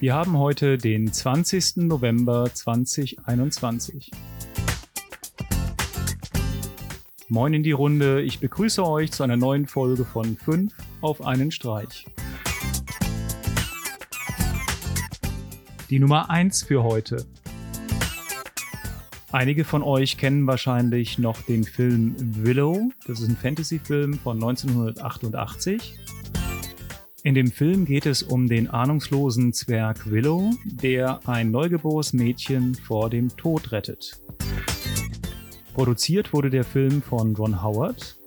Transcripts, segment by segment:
Wir haben heute den 20. November 2021. Moin in die Runde, ich begrüße euch zu einer neuen Folge von 5 auf einen Streich. Die Nummer 1 für heute. Einige von euch kennen wahrscheinlich noch den Film Willow. Das ist ein Fantasy-Film von 1988. In dem Film geht es um den ahnungslosen Zwerg Willow, der ein neugeborenes Mädchen vor dem Tod rettet. Produziert wurde der Film von Ron Howard.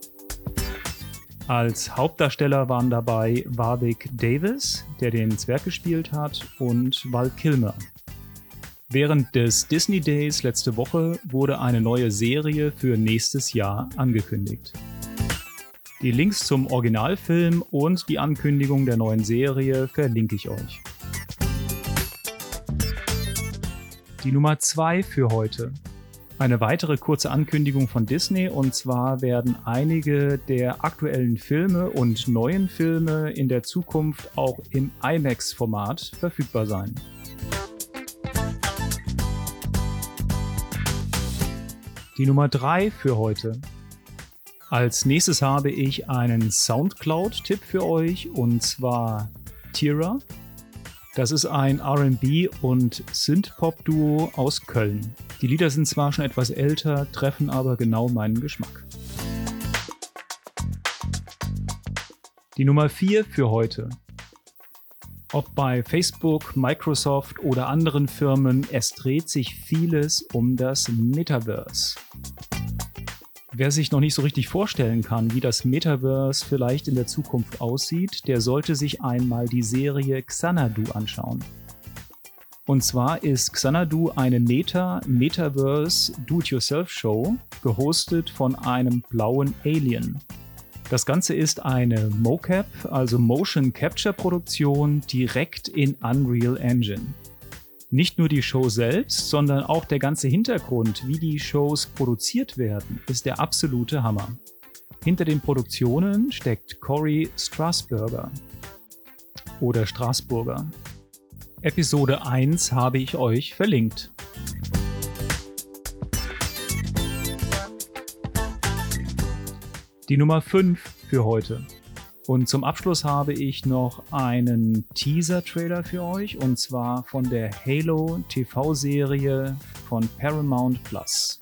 Als Hauptdarsteller waren dabei Warwick Davis, der den Zwerg gespielt hat, und Val Kilmer. Während des Disney Days letzte Woche wurde eine neue Serie für nächstes Jahr angekündigt. Die Links zum Originalfilm und die Ankündigung der neuen Serie verlinke ich euch. Die Nummer 2 für heute. Eine weitere kurze Ankündigung von Disney und zwar werden einige der aktuellen Filme und neuen Filme in der Zukunft auch im IMAX-Format verfügbar sein. Die Nummer 3 für heute. Als nächstes habe ich einen Soundcloud-Tipp für euch und zwar Tira. Das ist ein RB und Synth-Pop-Duo aus Köln. Die Lieder sind zwar schon etwas älter, treffen aber genau meinen Geschmack. Die Nummer 4 für heute. Ob bei Facebook, Microsoft oder anderen Firmen, es dreht sich vieles um das Metaverse. Wer sich noch nicht so richtig vorstellen kann, wie das Metaverse vielleicht in der Zukunft aussieht, der sollte sich einmal die Serie Xanadu anschauen. Und zwar ist Xanadu eine Meta-Metaverse Do-it-yourself-Show, gehostet von einem blauen Alien. Das Ganze ist eine MoCap, also Motion Capture Produktion, direkt in Unreal Engine. Nicht nur die Show selbst, sondern auch der ganze Hintergrund, wie die Shows produziert werden, ist der absolute Hammer. Hinter den Produktionen steckt Cory Strasburger oder Straßburger. Episode 1 habe ich euch verlinkt. Die Nummer 5 für heute. Und zum Abschluss habe ich noch einen Teaser-Trailer für euch und zwar von der Halo TV-Serie von Paramount Plus.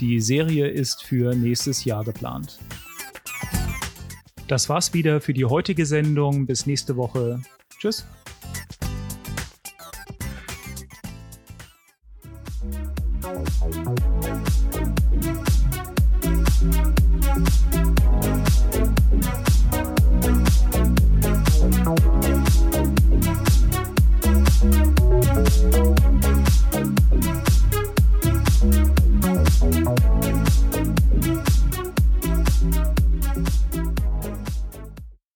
Die Serie ist für nächstes Jahr geplant. Das war's wieder für die heutige Sendung. Bis nächste Woche. Tschüss.